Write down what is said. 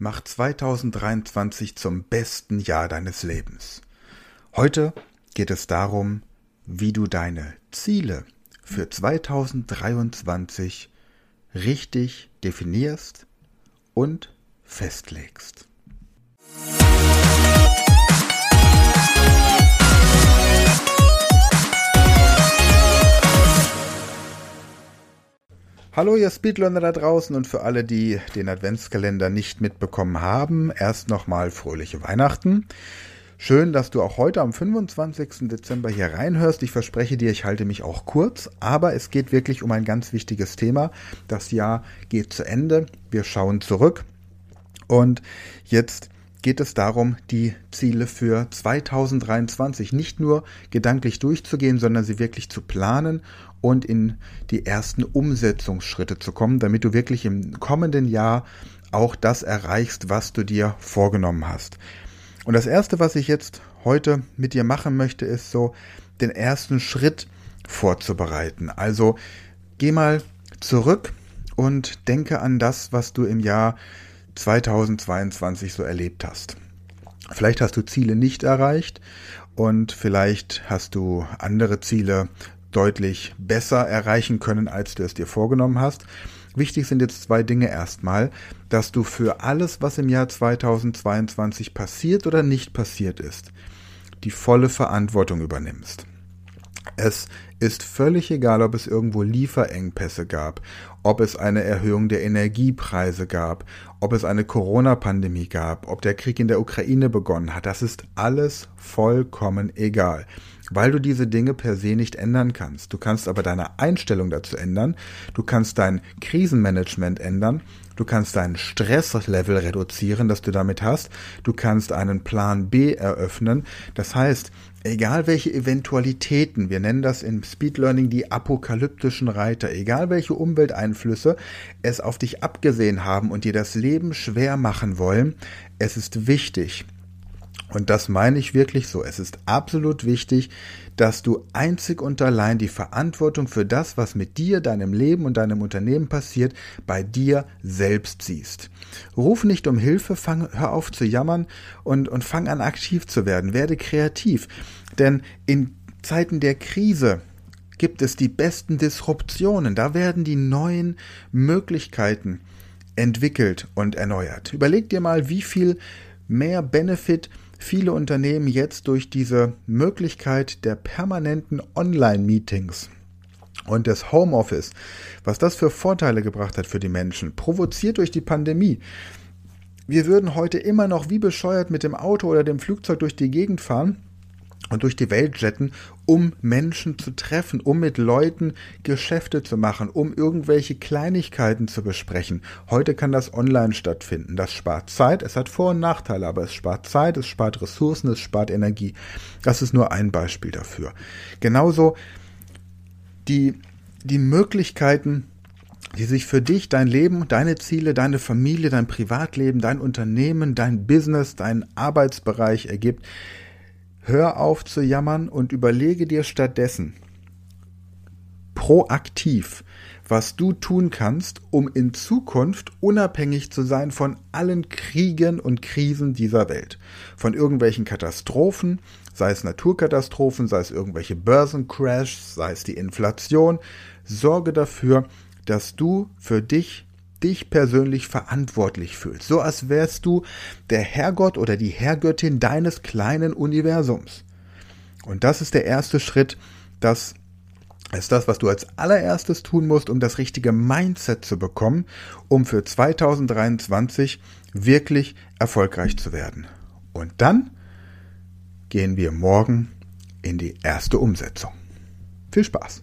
Mach 2023 zum besten Jahr deines Lebens. Heute geht es darum, wie du deine Ziele für 2023 richtig definierst und festlegst. Hallo ihr Speedlearner da draußen und für alle, die den Adventskalender nicht mitbekommen haben, erst nochmal fröhliche Weihnachten. Schön, dass du auch heute am 25. Dezember hier reinhörst. Ich verspreche dir, ich halte mich auch kurz, aber es geht wirklich um ein ganz wichtiges Thema. Das Jahr geht zu Ende. Wir schauen zurück und jetzt geht es darum, die Ziele für 2023 nicht nur gedanklich durchzugehen, sondern sie wirklich zu planen und in die ersten Umsetzungsschritte zu kommen, damit du wirklich im kommenden Jahr auch das erreichst, was du dir vorgenommen hast. Und das Erste, was ich jetzt heute mit dir machen möchte, ist so den ersten Schritt vorzubereiten. Also geh mal zurück und denke an das, was du im Jahr 2022 so erlebt hast. Vielleicht hast du Ziele nicht erreicht und vielleicht hast du andere Ziele deutlich besser erreichen können, als du es dir vorgenommen hast. Wichtig sind jetzt zwei Dinge erstmal, dass du für alles, was im Jahr 2022 passiert oder nicht passiert ist, die volle Verantwortung übernimmst. Es ist völlig egal, ob es irgendwo Lieferengpässe gab, ob es eine Erhöhung der Energiepreise gab, ob es eine Corona-Pandemie gab, ob der Krieg in der Ukraine begonnen hat. Das ist alles vollkommen egal weil du diese Dinge per se nicht ändern kannst. Du kannst aber deine Einstellung dazu ändern, du kannst dein Krisenmanagement ändern, du kannst dein Stresslevel reduzieren, das du damit hast, du kannst einen Plan B eröffnen. Das heißt, egal welche Eventualitäten, wir nennen das im Speed Learning die apokalyptischen Reiter, egal welche Umwelteinflüsse es auf dich abgesehen haben und dir das Leben schwer machen wollen, es ist wichtig, und das meine ich wirklich so. Es ist absolut wichtig, dass du einzig und allein die Verantwortung für das, was mit dir, deinem Leben und deinem Unternehmen passiert, bei dir selbst siehst. Ruf nicht um Hilfe, fang, hör auf zu jammern und, und fang an aktiv zu werden. Werde kreativ. Denn in Zeiten der Krise gibt es die besten Disruptionen. Da werden die neuen Möglichkeiten entwickelt und erneuert. Überleg dir mal, wie viel mehr Benefit viele Unternehmen jetzt durch diese Möglichkeit der permanenten Online-Meetings und des Homeoffice, was das für Vorteile gebracht hat für die Menschen, provoziert durch die Pandemie. Wir würden heute immer noch wie bescheuert mit dem Auto oder dem Flugzeug durch die Gegend fahren und durch die Welt jetten, um Menschen zu treffen, um mit Leuten Geschäfte zu machen, um irgendwelche Kleinigkeiten zu besprechen. Heute kann das online stattfinden. Das spart Zeit, es hat Vor- und Nachteile, aber es spart Zeit, es spart Ressourcen, es spart Energie. Das ist nur ein Beispiel dafür. Genauso die, die Möglichkeiten, die sich für dich, dein Leben, deine Ziele, deine Familie, dein Privatleben, dein Unternehmen, dein Business, dein Arbeitsbereich ergibt, Hör auf zu jammern und überlege dir stattdessen proaktiv, was du tun kannst, um in Zukunft unabhängig zu sein von allen Kriegen und Krisen dieser Welt. Von irgendwelchen Katastrophen, sei es Naturkatastrophen, sei es irgendwelche Börsencrashs, sei es die Inflation. Sorge dafür, dass du für dich dich persönlich verantwortlich fühlst. So als wärst du der Herrgott oder die Herrgöttin deines kleinen Universums. Und das ist der erste Schritt, das ist das, was du als allererstes tun musst, um das richtige Mindset zu bekommen, um für 2023 wirklich erfolgreich zu werden. Und dann gehen wir morgen in die erste Umsetzung. Viel Spaß!